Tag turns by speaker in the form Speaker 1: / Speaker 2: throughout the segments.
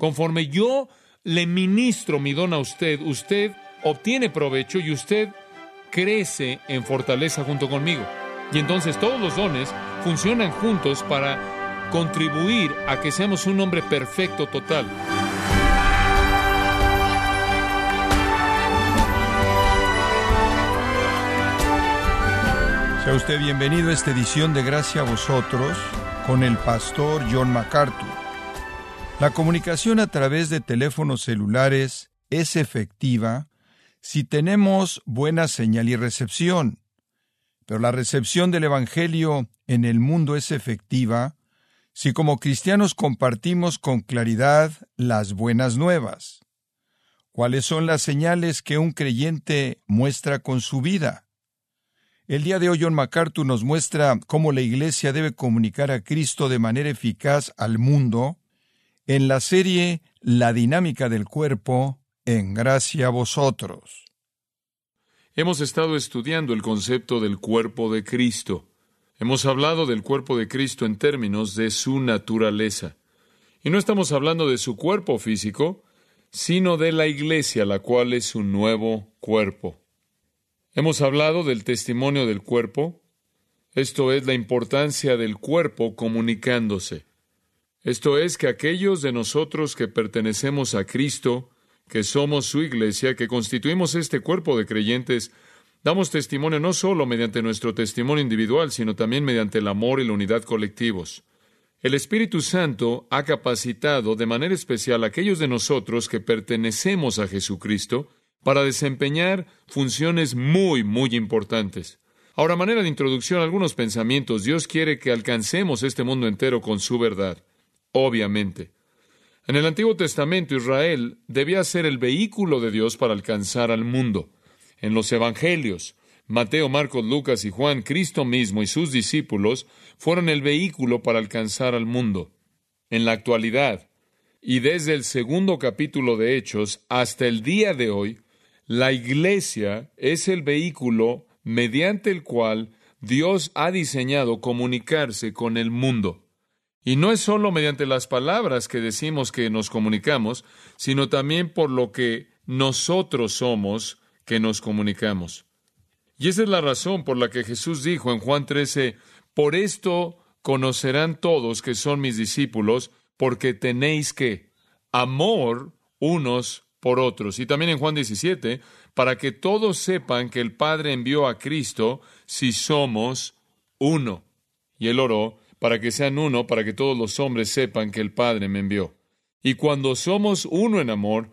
Speaker 1: Conforme yo le ministro mi don a usted, usted obtiene provecho y usted crece en fortaleza junto conmigo. Y entonces todos los dones funcionan juntos para contribuir a que seamos un hombre perfecto total.
Speaker 2: Sea usted bienvenido a esta edición de Gracia a vosotros con el pastor John MacArthur. La comunicación a través de teléfonos celulares es efectiva si tenemos buena señal y recepción. Pero la recepción del Evangelio en el mundo es efectiva si como cristianos compartimos con claridad las buenas nuevas. ¿Cuáles son las señales que un creyente muestra con su vida? El día de hoy John MacArthur nos muestra cómo la Iglesia debe comunicar a Cristo de manera eficaz al mundo en la serie La dinámica del cuerpo, en gracia a vosotros.
Speaker 1: Hemos estado estudiando el concepto del cuerpo de Cristo. Hemos hablado del cuerpo de Cristo en términos de su naturaleza. Y no estamos hablando de su cuerpo físico, sino de la iglesia, la cual es su nuevo cuerpo. Hemos hablado del testimonio del cuerpo, esto es la importancia del cuerpo comunicándose. Esto es que aquellos de nosotros que pertenecemos a Cristo, que somos su iglesia, que constituimos este cuerpo de creyentes, damos testimonio no solo mediante nuestro testimonio individual, sino también mediante el amor y la unidad colectivos. El Espíritu Santo ha capacitado de manera especial a aquellos de nosotros que pertenecemos a Jesucristo para desempeñar funciones muy, muy importantes. Ahora, manera de introducción, algunos pensamientos. Dios quiere que alcancemos este mundo entero con su verdad obviamente. En el Antiguo Testamento Israel debía ser el vehículo de Dios para alcanzar al mundo. En los Evangelios, Mateo, Marcos, Lucas y Juan, Cristo mismo y sus discípulos fueron el vehículo para alcanzar al mundo. En la actualidad, y desde el segundo capítulo de Hechos hasta el día de hoy, la Iglesia es el vehículo mediante el cual Dios ha diseñado comunicarse con el mundo. Y no es solo mediante las palabras que decimos que nos comunicamos, sino también por lo que nosotros somos que nos comunicamos. Y esa es la razón por la que Jesús dijo en Juan 13, por esto conocerán todos que son mis discípulos, porque tenéis que amor unos por otros. Y también en Juan 17, para que todos sepan que el Padre envió a Cristo si somos uno. Y él oró, para que sean uno, para que todos los hombres sepan que el Padre me envió. Y cuando somos uno en amor,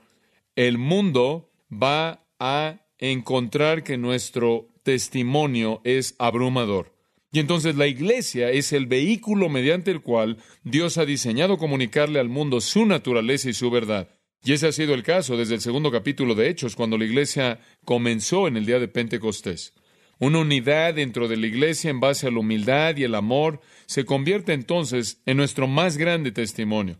Speaker 1: el mundo va a encontrar que nuestro testimonio es abrumador. Y entonces la iglesia es el vehículo mediante el cual Dios ha diseñado comunicarle al mundo su naturaleza y su verdad. Y ese ha sido el caso desde el segundo capítulo de Hechos, cuando la iglesia comenzó en el día de Pentecostés. Una unidad dentro de la iglesia en base a la humildad y el amor se convierte entonces en nuestro más grande testimonio.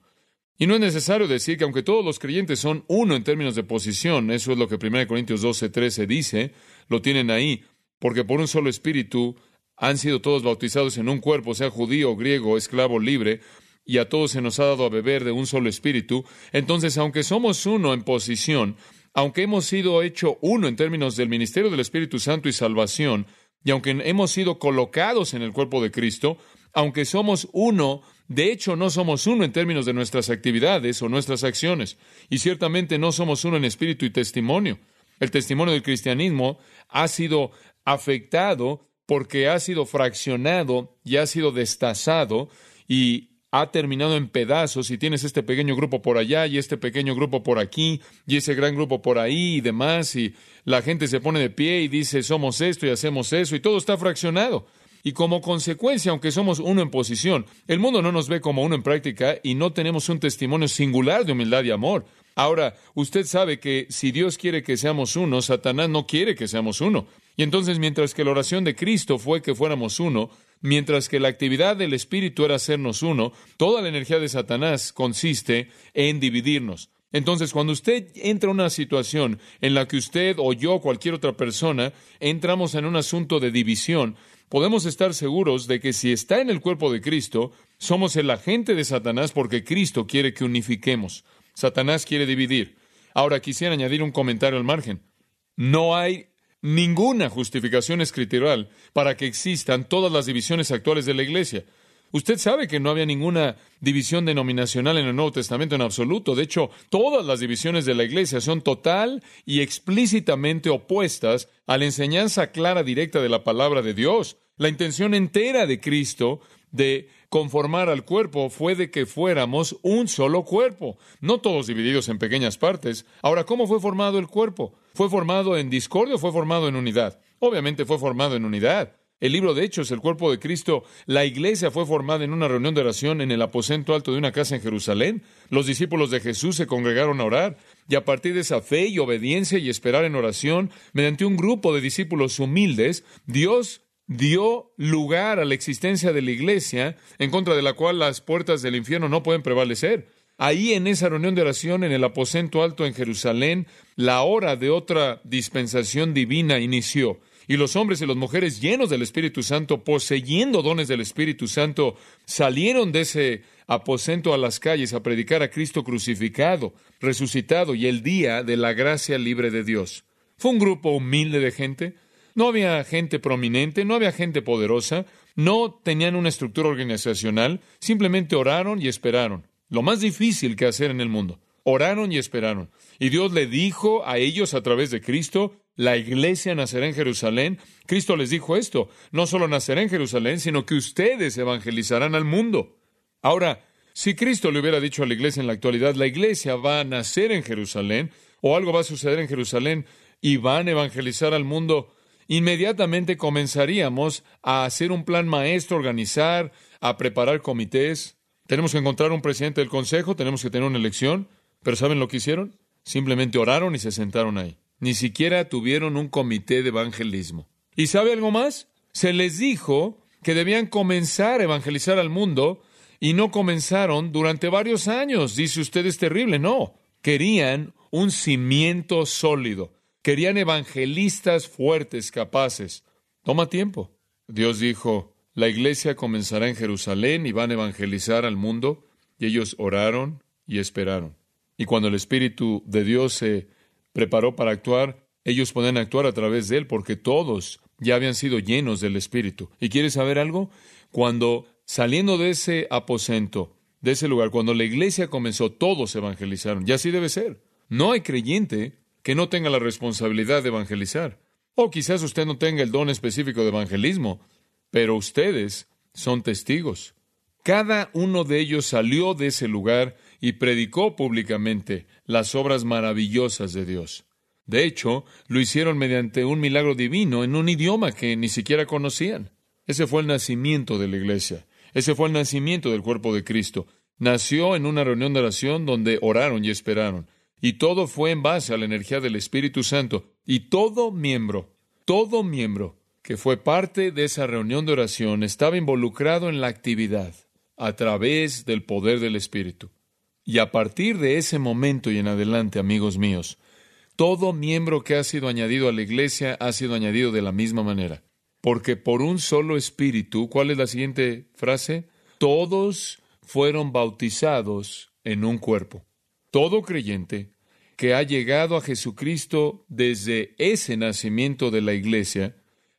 Speaker 1: Y no es necesario decir que aunque todos los creyentes son uno en términos de posición, eso es lo que 1 Corintios 12, 13 dice, lo tienen ahí, porque por un solo espíritu han sido todos bautizados en un cuerpo, sea judío, griego, esclavo, libre, y a todos se nos ha dado a beber de un solo espíritu. Entonces, aunque somos uno en posición, aunque hemos sido hecho uno en términos del ministerio del Espíritu Santo y salvación, y aunque hemos sido colocados en el cuerpo de Cristo, aunque somos uno, de hecho no somos uno en términos de nuestras actividades o nuestras acciones, y ciertamente no somos uno en espíritu y testimonio. El testimonio del cristianismo ha sido afectado porque ha sido fraccionado y ha sido destazado y ha terminado en pedazos y tienes este pequeño grupo por allá y este pequeño grupo por aquí y ese gran grupo por ahí y demás y la gente se pone de pie y dice somos esto y hacemos eso y todo está fraccionado. Y como consecuencia, aunque somos uno en posición, el mundo no nos ve como uno en práctica y no tenemos un testimonio singular de humildad y amor. Ahora, usted sabe que si Dios quiere que seamos uno, Satanás no quiere que seamos uno. Y entonces, mientras que la oración de Cristo fue que fuéramos uno, mientras que la actividad del Espíritu era hacernos uno, toda la energía de Satanás consiste en dividirnos. Entonces, cuando usted entra en una situación en la que usted o yo, cualquier otra persona, entramos en un asunto de división, podemos estar seguros de que si está en el cuerpo de Cristo, somos el agente de Satanás porque Cristo quiere que unifiquemos. Satanás quiere dividir. Ahora quisiera añadir un comentario al margen. No hay ninguna justificación escritural para que existan todas las divisiones actuales de la Iglesia. Usted sabe que no había ninguna división denominacional en el Nuevo Testamento en absoluto. De hecho, todas las divisiones de la Iglesia son total y explícitamente opuestas a la enseñanza clara directa de la palabra de Dios. La intención entera de Cristo de conformar al cuerpo fue de que fuéramos un solo cuerpo, no todos divididos en pequeñas partes. Ahora, ¿cómo fue formado el cuerpo? ¿Fue formado en discordia o fue formado en unidad? Obviamente fue formado en unidad. El libro de Hechos, el cuerpo de Cristo, la iglesia fue formada en una reunión de oración en el aposento alto de una casa en Jerusalén. Los discípulos de Jesús se congregaron a orar y a partir de esa fe y obediencia y esperar en oración, mediante un grupo de discípulos humildes, Dios dio lugar a la existencia de la iglesia en contra de la cual las puertas del infierno no pueden prevalecer. Ahí en esa reunión de oración en el aposento alto en Jerusalén, la hora de otra dispensación divina inició. Y los hombres y las mujeres llenos del Espíritu Santo, poseyendo dones del Espíritu Santo, salieron de ese aposento a las calles a predicar a Cristo crucificado, resucitado y el día de la gracia libre de Dios. Fue un grupo humilde de gente. No había gente prominente, no había gente poderosa, no tenían una estructura organizacional, simplemente oraron y esperaron. Lo más difícil que hacer en el mundo. Oraron y esperaron. Y Dios le dijo a ellos a través de Cristo, la iglesia nacerá en Jerusalén. Cristo les dijo esto, no solo nacerá en Jerusalén, sino que ustedes evangelizarán al mundo. Ahora, si Cristo le hubiera dicho a la iglesia en la actualidad, la iglesia va a nacer en Jerusalén, o algo va a suceder en Jerusalén, y van a evangelizar al mundo, inmediatamente comenzaríamos a hacer un plan maestro, organizar, a preparar comités. Tenemos que encontrar un presidente del consejo, tenemos que tener una elección, pero ¿saben lo que hicieron? Simplemente oraron y se sentaron ahí. Ni siquiera tuvieron un comité de evangelismo. ¿Y sabe algo más? Se les dijo que debían comenzar a evangelizar al mundo y no comenzaron durante varios años. Dice usted es terrible. No, querían un cimiento sólido. Querían evangelistas fuertes, capaces. Toma tiempo. Dios dijo, la iglesia comenzará en Jerusalén y van a evangelizar al mundo. Y ellos oraron y esperaron. Y cuando el Espíritu de Dios se preparó para actuar, ellos pueden actuar a través de él porque todos ya habían sido llenos del Espíritu. ¿Y quieres saber algo? Cuando saliendo de ese aposento, de ese lugar, cuando la iglesia comenzó, todos evangelizaron. Y así debe ser. No hay creyente que no tenga la responsabilidad de evangelizar. O quizás usted no tenga el don específico de evangelismo, pero ustedes son testigos. Cada uno de ellos salió de ese lugar y predicó públicamente las obras maravillosas de Dios. De hecho, lo hicieron mediante un milagro divino en un idioma que ni siquiera conocían. Ese fue el nacimiento de la iglesia. Ese fue el nacimiento del cuerpo de Cristo. Nació en una reunión de oración donde oraron y esperaron. Y todo fue en base a la energía del Espíritu Santo. Y todo miembro, todo miembro que fue parte de esa reunión de oración estaba involucrado en la actividad a través del poder del Espíritu. Y a partir de ese momento y en adelante, amigos míos, todo miembro que ha sido añadido a la iglesia ha sido añadido de la misma manera. Porque por un solo espíritu, ¿cuál es la siguiente frase? Todos fueron bautizados en un cuerpo. Todo creyente que ha llegado a Jesucristo desde ese nacimiento de la iglesia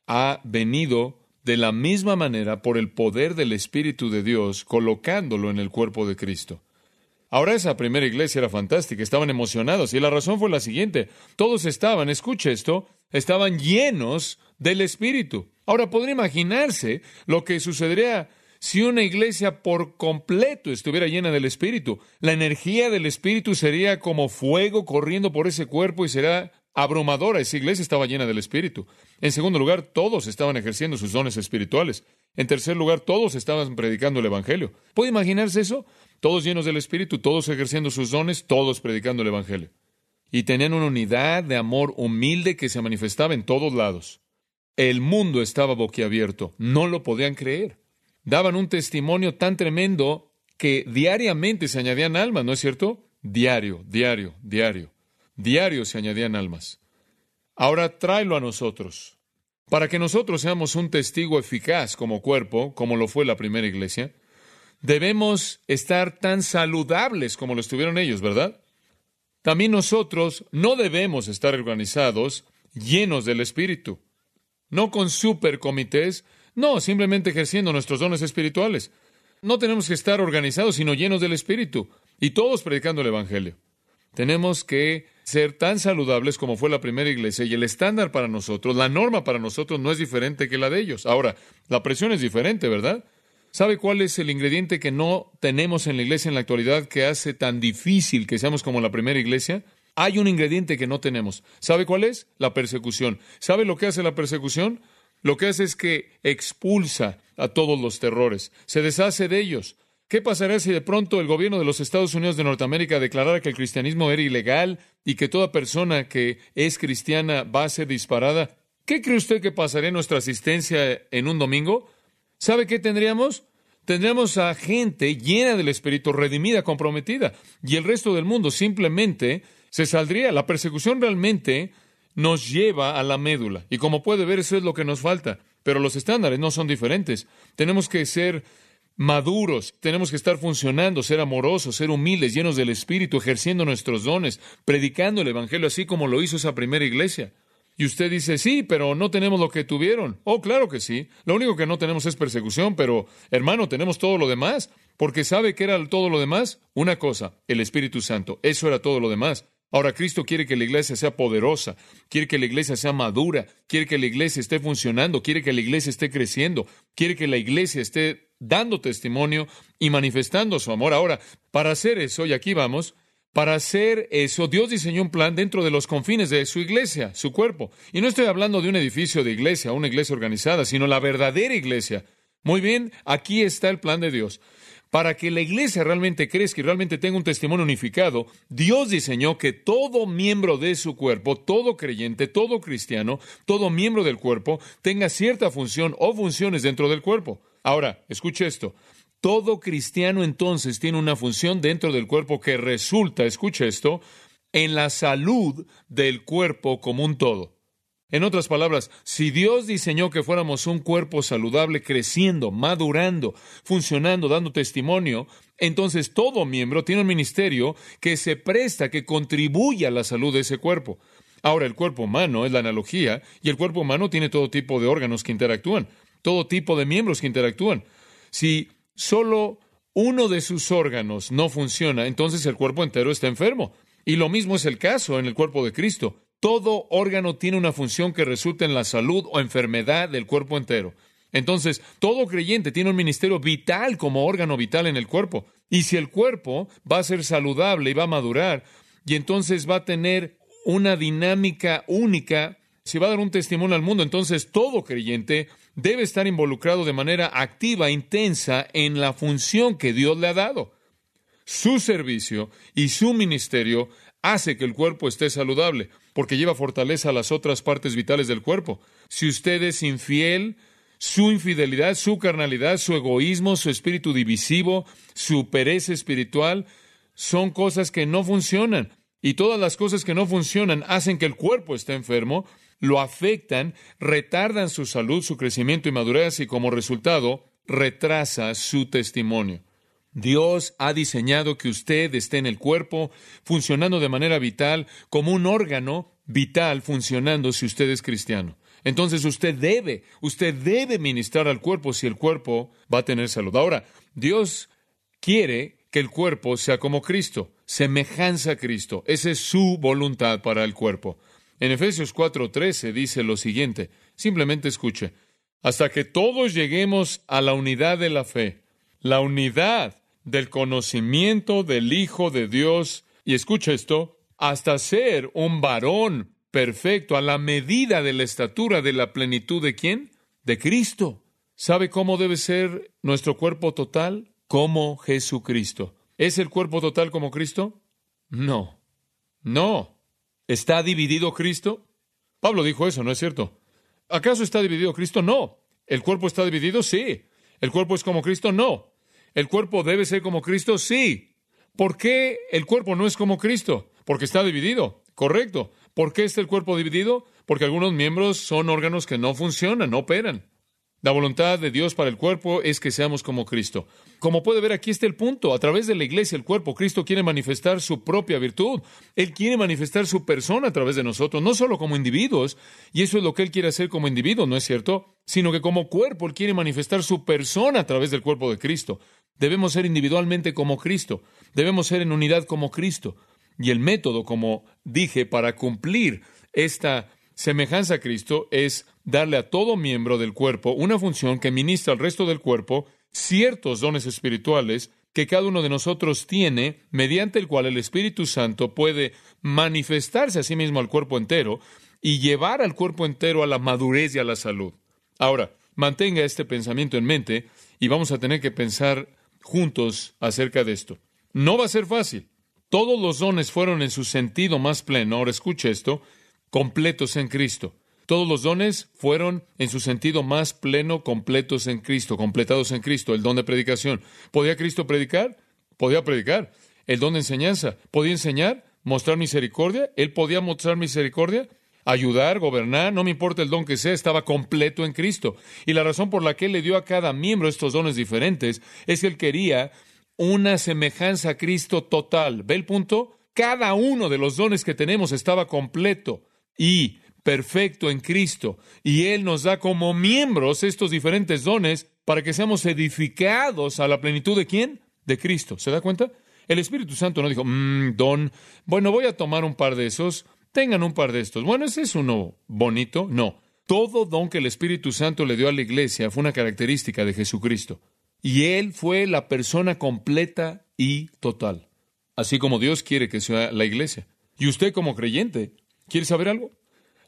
Speaker 1: ha venido de la misma manera por el poder del Espíritu de Dios, colocándolo en el cuerpo de Cristo. Ahora esa primera iglesia era fantástica, estaban emocionados y la razón fue la siguiente, todos estaban, escuche esto, estaban llenos del Espíritu. Ahora podría imaginarse lo que sucedería si una iglesia por completo estuviera llena del Espíritu. La energía del Espíritu sería como fuego corriendo por ese cuerpo y será abrumadora. Esa iglesia estaba llena del Espíritu. En segundo lugar, todos estaban ejerciendo sus dones espirituales. En tercer lugar, todos estaban predicando el Evangelio. ¿Puede imaginarse eso? todos llenos del Espíritu, todos ejerciendo sus dones, todos predicando el Evangelio. Y tenían una unidad de amor humilde que se manifestaba en todos lados. El mundo estaba boquiabierto, no lo podían creer. Daban un testimonio tan tremendo que diariamente se añadían almas, ¿no es cierto? Diario, diario, diario. Diario se añadían almas. Ahora tráelo a nosotros. Para que nosotros seamos un testigo eficaz como cuerpo, como lo fue la primera iglesia, Debemos estar tan saludables como lo estuvieron ellos, ¿verdad? también nosotros no debemos estar organizados llenos del Espíritu. No con supercomités, no, simplemente ejerciendo nuestros dones espirituales. No tenemos que estar organizados, sino llenos del Espíritu. Y todos predicando el Evangelio. Tenemos que ser tan saludables como fue la primera iglesia y el estándar para nosotros, la norma para nosotros no es diferente que la de ellos. Ahora, la presión es diferente, ¿verdad? ¿Sabe cuál es el ingrediente que no tenemos en la iglesia en la actualidad que hace tan difícil que seamos como la primera iglesia? Hay un ingrediente que no tenemos. ¿Sabe cuál es? La persecución. ¿Sabe lo que hace la persecución? Lo que hace es que expulsa a todos los terrores, se deshace de ellos. ¿Qué pasaría si de pronto el gobierno de los Estados Unidos de Norteamérica declarara que el cristianismo era ilegal y que toda persona que es cristiana va a ser disparada? ¿Qué cree usted que pasaría en nuestra asistencia en un domingo? ¿Sabe qué tendríamos? Tendríamos a gente llena del Espíritu, redimida, comprometida, y el resto del mundo simplemente se saldría. La persecución realmente nos lleva a la médula, y como puede ver, eso es lo que nos falta. Pero los estándares no son diferentes. Tenemos que ser maduros, tenemos que estar funcionando, ser amorosos, ser humildes, llenos del Espíritu, ejerciendo nuestros dones, predicando el Evangelio así como lo hizo esa primera iglesia. Y usted dice, sí, pero no tenemos lo que tuvieron. Oh, claro que sí. Lo único que no tenemos es persecución, pero hermano, tenemos todo lo demás. Porque ¿sabe qué era todo lo demás? Una cosa, el Espíritu Santo. Eso era todo lo demás. Ahora Cristo quiere que la iglesia sea poderosa, quiere que la iglesia sea madura, quiere que la iglesia esté funcionando, quiere que la iglesia esté creciendo, quiere que la iglesia esté dando testimonio y manifestando su amor. Ahora, para hacer eso, y aquí vamos, para hacer eso, Dios diseñó un plan dentro de los confines de su iglesia, su cuerpo. Y no estoy hablando de un edificio de iglesia, una iglesia organizada, sino la verdadera iglesia. Muy bien, aquí está el plan de Dios. Para que la iglesia realmente crezca y realmente tenga un testimonio unificado, Dios diseñó que todo miembro de su cuerpo, todo creyente, todo cristiano, todo miembro del cuerpo, tenga cierta función o funciones dentro del cuerpo. Ahora, escuche esto. Todo cristiano entonces tiene una función dentro del cuerpo que resulta, escuche esto, en la salud del cuerpo como un todo. En otras palabras, si Dios diseñó que fuéramos un cuerpo saludable, creciendo, madurando, funcionando, dando testimonio, entonces todo miembro tiene un ministerio que se presta, que contribuye a la salud de ese cuerpo. Ahora, el cuerpo humano es la analogía, y el cuerpo humano tiene todo tipo de órganos que interactúan todo tipo de miembros que interactúan. Si solo uno de sus órganos no funciona, entonces el cuerpo entero está enfermo. Y lo mismo es el caso en el cuerpo de Cristo. Todo órgano tiene una función que resulta en la salud o enfermedad del cuerpo entero. Entonces, todo creyente tiene un ministerio vital como órgano vital en el cuerpo. Y si el cuerpo va a ser saludable y va a madurar, y entonces va a tener una dinámica única, si va a dar un testimonio al mundo, entonces todo creyente debe estar involucrado de manera activa, intensa, en la función que Dios le ha dado. Su servicio y su ministerio hace que el cuerpo esté saludable, porque lleva fortaleza a las otras partes vitales del cuerpo. Si usted es infiel, su infidelidad, su carnalidad, su egoísmo, su espíritu divisivo, su pereza espiritual, son cosas que no funcionan. Y todas las cosas que no funcionan hacen que el cuerpo esté enfermo lo afectan, retardan su salud, su crecimiento y madurez y como resultado retrasa su testimonio. Dios ha diseñado que usted esté en el cuerpo, funcionando de manera vital, como un órgano vital funcionando si usted es cristiano. Entonces usted debe, usted debe ministrar al cuerpo si el cuerpo va a tener salud. Ahora, Dios quiere que el cuerpo sea como Cristo, semejanza a Cristo. Esa es su voluntad para el cuerpo. En Efesios 4:13 dice lo siguiente, simplemente escuche, hasta que todos lleguemos a la unidad de la fe, la unidad del conocimiento del Hijo de Dios, y escucha esto, hasta ser un varón perfecto a la medida de la estatura de la plenitud de quién? De Cristo. ¿Sabe cómo debe ser nuestro cuerpo total? Como Jesucristo. ¿Es el cuerpo total como Cristo? No. No. ¿Está dividido Cristo? Pablo dijo eso, ¿no es cierto? ¿Acaso está dividido Cristo? No. ¿El cuerpo está dividido? Sí. ¿El cuerpo es como Cristo? No. ¿El cuerpo debe ser como Cristo? Sí. ¿Por qué el cuerpo no es como Cristo? Porque está dividido. Correcto. ¿Por qué está el cuerpo dividido? Porque algunos miembros son órganos que no funcionan, no operan. La voluntad de Dios para el cuerpo es que seamos como Cristo. Como puede ver, aquí está el punto. A través de la iglesia, el cuerpo, Cristo quiere manifestar su propia virtud. Él quiere manifestar su persona a través de nosotros, no solo como individuos, y eso es lo que Él quiere hacer como individuo, ¿no es cierto? Sino que como cuerpo, Él quiere manifestar su persona a través del cuerpo de Cristo. Debemos ser individualmente como Cristo. Debemos ser en unidad como Cristo. Y el método, como dije, para cumplir esta semejanza a Cristo es darle a todo miembro del cuerpo una función que ministra al resto del cuerpo ciertos dones espirituales que cada uno de nosotros tiene, mediante el cual el Espíritu Santo puede manifestarse a sí mismo al cuerpo entero y llevar al cuerpo entero a la madurez y a la salud. Ahora, mantenga este pensamiento en mente y vamos a tener que pensar juntos acerca de esto. No va a ser fácil. Todos los dones fueron en su sentido más pleno. Ahora escuche esto completos en Cristo. Todos los dones fueron, en su sentido más pleno, completos en Cristo, completados en Cristo. El don de predicación. ¿Podía Cristo predicar? Podía predicar. El don de enseñanza. ¿Podía enseñar? ¿Mostrar misericordia? ¿Él podía mostrar misericordia? ayudar, gobernar, no me importa el don que sea, estaba completo en Cristo. Y la razón por la que Él le dio a cada miembro estos dones diferentes es que Él quería una semejanza a Cristo total. ¿Ve el punto? Cada uno de los dones que tenemos estaba completo y perfecto en Cristo. Y Él nos da como miembros estos diferentes dones para que seamos edificados a la plenitud de quién? De Cristo. ¿Se da cuenta? El Espíritu Santo no dijo, mmm, don, bueno, voy a tomar un par de esos, tengan un par de estos. Bueno, ese es uno bonito. No. Todo don que el Espíritu Santo le dio a la iglesia fue una característica de Jesucristo. Y Él fue la persona completa y total. Así como Dios quiere que sea la iglesia. Y usted como creyente ¿Quiere saber algo?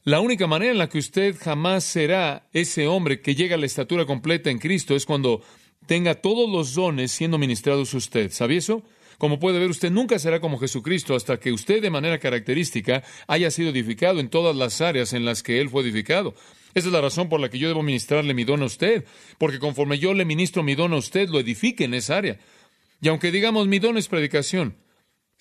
Speaker 1: La única manera en la que usted jamás será ese hombre que llega a la estatura completa en Cristo es cuando tenga todos los dones siendo ministrados usted. ¿Sabía eso? Como puede ver, usted nunca será como Jesucristo hasta que usted de manera característica haya sido edificado en todas las áreas en las que Él fue edificado. Esa es la razón por la que yo debo ministrarle mi don a usted, porque conforme yo le ministro mi don a usted, lo edifique en esa área. Y aunque digamos mi don es predicación,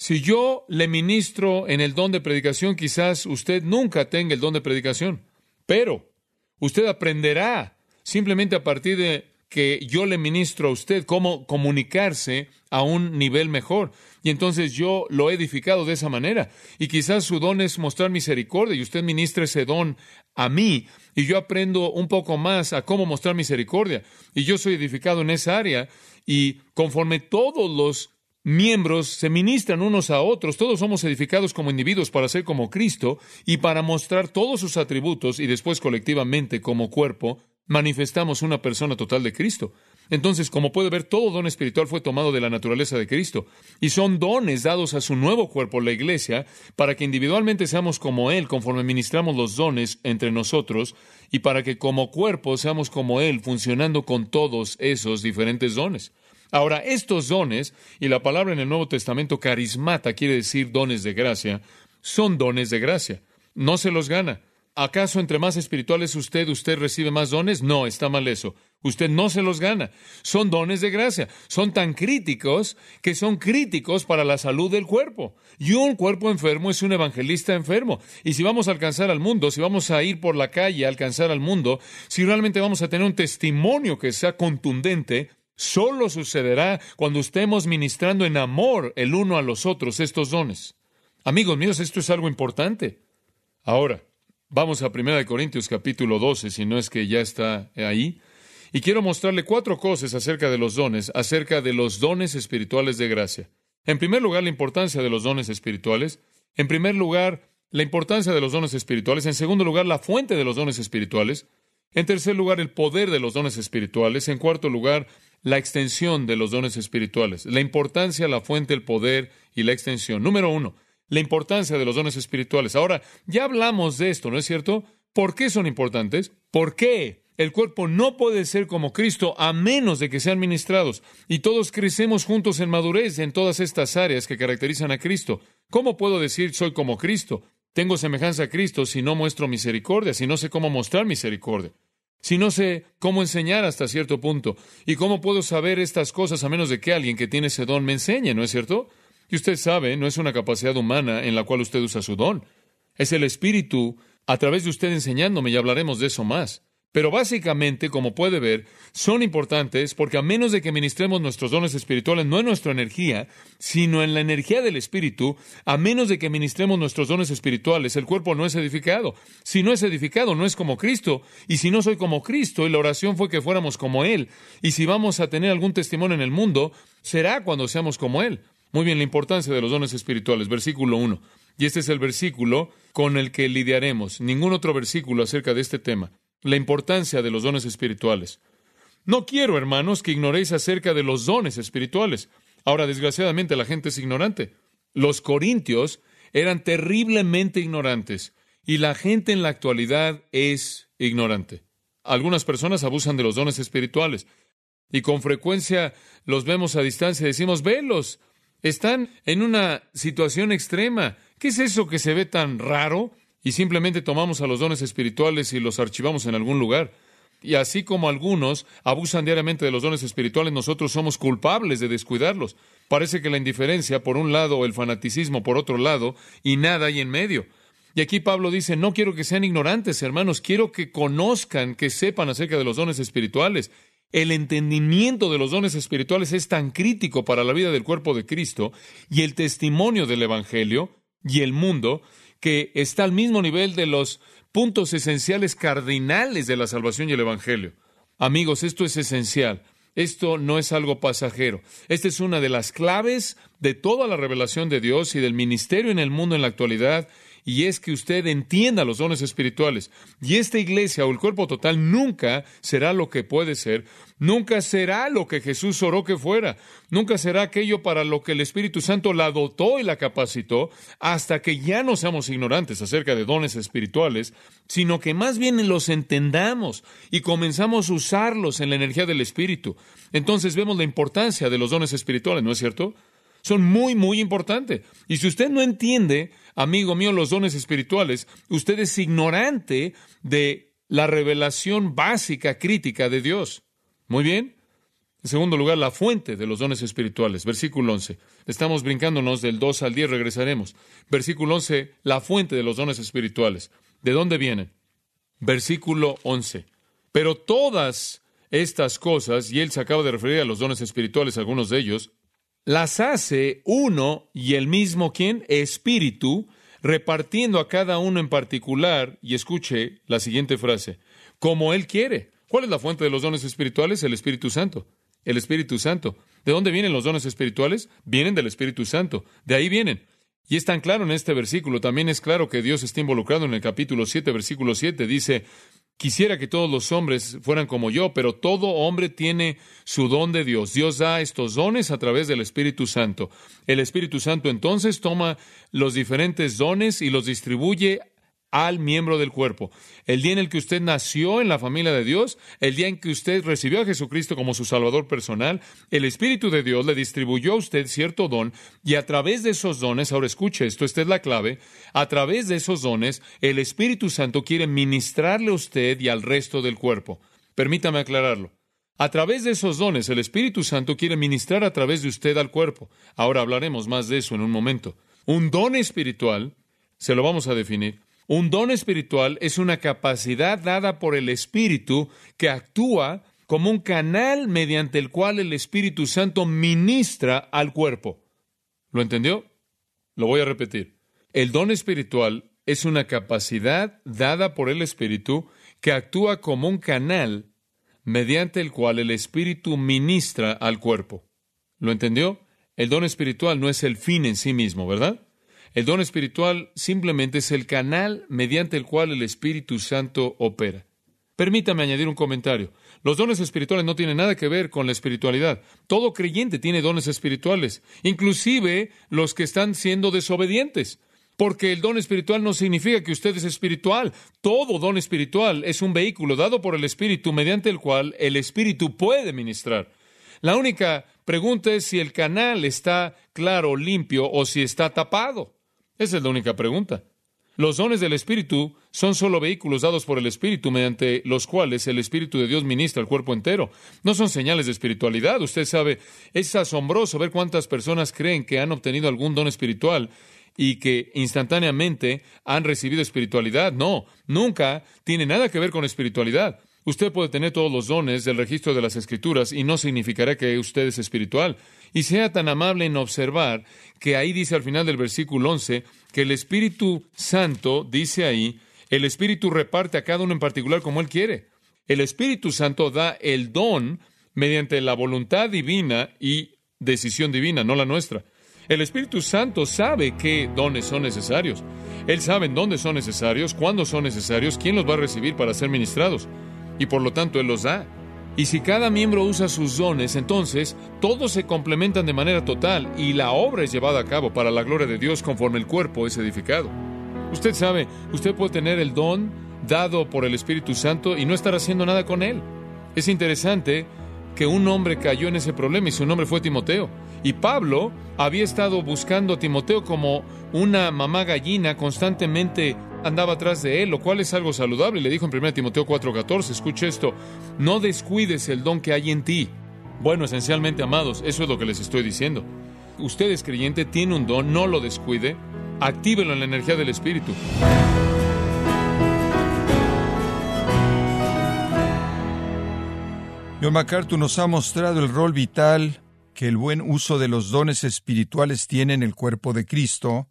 Speaker 1: si yo le ministro en el don de predicación, quizás usted nunca tenga el don de predicación, pero usted aprenderá simplemente a partir de que yo le ministro a usted cómo comunicarse a un nivel mejor. Y entonces yo lo he edificado de esa manera. Y quizás su don es mostrar misericordia y usted ministra ese don a mí y yo aprendo un poco más a cómo mostrar misericordia. Y yo soy edificado en esa área y conforme todos los miembros se ministran unos a otros, todos somos edificados como individuos para ser como Cristo y para mostrar todos sus atributos y después colectivamente como cuerpo manifestamos una persona total de Cristo. Entonces, como puede ver, todo don espiritual fue tomado de la naturaleza de Cristo y son dones dados a su nuevo cuerpo, la iglesia, para que individualmente seamos como Él conforme ministramos los dones entre nosotros y para que como cuerpo seamos como Él funcionando con todos esos diferentes dones. Ahora, estos dones, y la palabra en el Nuevo Testamento carismata quiere decir dones de gracia, son dones de gracia. No se los gana. ¿Acaso entre más espiritual es usted, usted recibe más dones? No, está mal eso. Usted no se los gana. Son dones de gracia. Son tan críticos que son críticos para la salud del cuerpo. Y un cuerpo enfermo es un evangelista enfermo. Y si vamos a alcanzar al mundo, si vamos a ir por la calle a alcanzar al mundo, si realmente vamos a tener un testimonio que sea contundente, Solo sucederá cuando estemos ministrando en amor el uno a los otros estos dones. Amigos míos, esto es algo importante. Ahora, vamos a 1 Corintios capítulo 12, si no es que ya está ahí. Y quiero mostrarle cuatro cosas acerca de los dones, acerca de los dones espirituales de gracia. En primer lugar, la importancia de los dones espirituales. En primer lugar, la importancia de los dones espirituales. En segundo lugar, la fuente de los dones espirituales. En tercer lugar, el poder de los dones espirituales. En cuarto lugar, la extensión de los dones espirituales, la importancia, la fuente, el poder y la extensión. Número uno, la importancia de los dones espirituales. Ahora, ya hablamos de esto, ¿no es cierto? ¿Por qué son importantes? ¿Por qué? El cuerpo no puede ser como Cristo a menos de que sean ministrados. Y todos crecemos juntos en madurez en todas estas áreas que caracterizan a Cristo. ¿Cómo puedo decir soy como Cristo? Tengo semejanza a Cristo si no muestro misericordia, si no sé cómo mostrar misericordia si no sé cómo enseñar hasta cierto punto? ¿Y cómo puedo saber estas cosas a menos de que alguien que tiene ese don me enseñe, ¿no es cierto? Y usted sabe, no es una capacidad humana en la cual usted usa su don. Es el Espíritu a través de usted enseñándome y hablaremos de eso más. Pero básicamente, como puede ver, son importantes porque a menos de que ministremos nuestros dones espirituales, no en nuestra energía, sino en la energía del Espíritu, a menos de que ministremos nuestros dones espirituales, el cuerpo no es edificado. Si no es edificado, no es como Cristo. Y si no soy como Cristo, y la oración fue que fuéramos como Él, y si vamos a tener algún testimonio en el mundo, será cuando seamos como Él. Muy bien, la importancia de los dones espirituales. Versículo 1. Y este es el versículo con el que lidiaremos. Ningún otro versículo acerca de este tema la importancia de los dones espirituales. No quiero, hermanos, que ignoréis acerca de los dones espirituales. Ahora, desgraciadamente, la gente es ignorante. Los corintios eran terriblemente ignorantes y la gente en la actualidad es ignorante. Algunas personas abusan de los dones espirituales y con frecuencia los vemos a distancia y decimos, velos, están en una situación extrema. ¿Qué es eso que se ve tan raro? Y simplemente tomamos a los dones espirituales y los archivamos en algún lugar. Y así como algunos abusan diariamente de los dones espirituales, nosotros somos culpables de descuidarlos. Parece que la indiferencia por un lado el fanaticismo por otro lado y nada hay en medio. Y aquí Pablo dice, no quiero que sean ignorantes, hermanos, quiero que conozcan, que sepan acerca de los dones espirituales. El entendimiento de los dones espirituales es tan crítico para la vida del cuerpo de Cristo y el testimonio del Evangelio y el mundo que está al mismo nivel de los puntos esenciales cardinales de la salvación y el Evangelio. Amigos, esto es esencial. Esto no es algo pasajero. Esta es una de las claves de toda la revelación de Dios y del ministerio en el mundo en la actualidad y es que usted entienda los dones espirituales. Y esta iglesia o el cuerpo total nunca será lo que puede ser, nunca será lo que Jesús oró que fuera, nunca será aquello para lo que el Espíritu Santo la dotó y la capacitó, hasta que ya no seamos ignorantes acerca de dones espirituales, sino que más bien los entendamos y comenzamos a usarlos en la energía del Espíritu. Entonces vemos la importancia de los dones espirituales, ¿no es cierto? Son muy, muy importantes. Y si usted no entiende, amigo mío, los dones espirituales, usted es ignorante de la revelación básica, crítica de Dios. Muy bien. En segundo lugar, la fuente de los dones espirituales. Versículo 11. Estamos brincándonos del 2 al 10, regresaremos. Versículo 11, la fuente de los dones espirituales. ¿De dónde vienen? Versículo 11. Pero todas estas cosas, y él se acaba de referir a los dones espirituales, algunos de ellos, las hace uno y el mismo quien, espíritu, repartiendo a cada uno en particular, y escuche la siguiente frase, como Él quiere. ¿Cuál es la fuente de los dones espirituales? El Espíritu Santo. El Espíritu Santo. ¿De dónde vienen los dones espirituales? Vienen del Espíritu Santo. De ahí vienen. Y es tan claro en este versículo, también es claro que Dios está involucrado en el capítulo 7, versículo 7. Dice, Quisiera que todos los hombres fueran como yo, pero todo hombre tiene su don de Dios. Dios da estos dones a través del Espíritu Santo. El Espíritu Santo entonces toma los diferentes dones y los distribuye al miembro del cuerpo. El día en el que usted nació en la familia de Dios, el día en que usted recibió a Jesucristo como su Salvador personal, el Espíritu de Dios le distribuyó a usted cierto don y a través de esos dones, ahora escuche esto, esta es la clave, a través de esos dones, el Espíritu Santo quiere ministrarle a usted y al resto del cuerpo. Permítame aclararlo. A través de esos dones, el Espíritu Santo quiere ministrar a través de usted al cuerpo. Ahora hablaremos más de eso en un momento. Un don espiritual, se lo vamos a definir, un don espiritual es una capacidad dada por el Espíritu que actúa como un canal mediante el cual el Espíritu Santo ministra al cuerpo. ¿Lo entendió? Lo voy a repetir. El don espiritual es una capacidad dada por el Espíritu que actúa como un canal mediante el cual el Espíritu ministra al cuerpo. ¿Lo entendió? El don espiritual no es el fin en sí mismo, ¿verdad? El don espiritual simplemente es el canal mediante el cual el Espíritu Santo opera. Permítame añadir un comentario. Los dones espirituales no tienen nada que ver con la espiritualidad. Todo creyente tiene dones espirituales, inclusive los que están siendo desobedientes. Porque el don espiritual no significa que usted es espiritual. Todo don espiritual es un vehículo dado por el Espíritu mediante el cual el Espíritu puede ministrar. La única pregunta es si el canal está claro, limpio o si está tapado. Esa es la única pregunta. Los dones del Espíritu son solo vehículos dados por el Espíritu mediante los cuales el Espíritu de Dios ministra al cuerpo entero. No son señales de espiritualidad. Usted sabe, es asombroso ver cuántas personas creen que han obtenido algún don espiritual y que instantáneamente han recibido espiritualidad. No, nunca tiene nada que ver con espiritualidad. Usted puede tener todos los dones del registro de las Escrituras y no significará que usted es espiritual. Y sea tan amable en observar que ahí dice al final del versículo 11 que el Espíritu Santo, dice ahí, el Espíritu reparte a cada uno en particular como Él quiere. El Espíritu Santo da el don mediante la voluntad divina y decisión divina, no la nuestra. El Espíritu Santo sabe qué dones son necesarios. Él sabe en dónde son necesarios, cuándo son necesarios, quién los va a recibir para ser ministrados. Y por lo tanto Él los da. Y si cada miembro usa sus dones, entonces todos se complementan de manera total y la obra es llevada a cabo para la gloria de Dios conforme el cuerpo es edificado. Usted sabe, usted puede tener el don dado por el Espíritu Santo y no estar haciendo nada con él. Es interesante que un hombre cayó en ese problema y su nombre fue Timoteo. Y Pablo había estado buscando a Timoteo como una mamá gallina, constantemente andaba atrás de él, lo cual es algo saludable. Le dijo en 1 Timoteo 4:14, escuche esto, no descuides el don que hay en ti. Bueno, esencialmente, amados, eso es lo que les estoy diciendo. Usted es creyente, tiene un don, no lo descuide, actívelo en la energía del Espíritu.
Speaker 2: John MacArthur nos ha mostrado el rol vital que el buen uso de los dones espirituales tiene en el cuerpo de Cristo,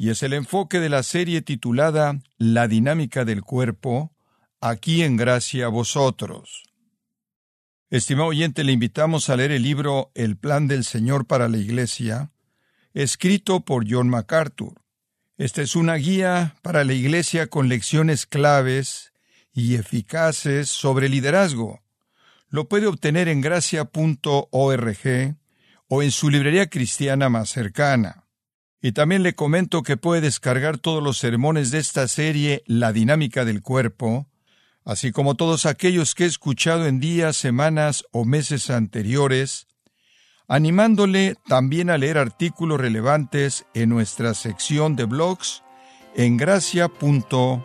Speaker 2: y es el enfoque de la serie titulada La dinámica del cuerpo, aquí en gracia a vosotros. Estimado oyente, le invitamos a leer el libro El plan del Señor para la Iglesia, escrito por John MacArthur. Esta es una guía para la Iglesia con lecciones claves y eficaces sobre liderazgo lo puede obtener en gracia.org o en su librería cristiana más cercana. Y también le comento que puede descargar todos los sermones de esta serie La dinámica del cuerpo, así como todos aquellos que he escuchado en días, semanas o meses anteriores, animándole también a leer artículos relevantes en nuestra sección de blogs en gracia.org.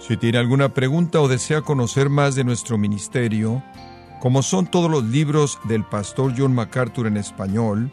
Speaker 2: Si tiene alguna pregunta o desea conocer más de nuestro ministerio, como son todos los libros del pastor John MacArthur en español,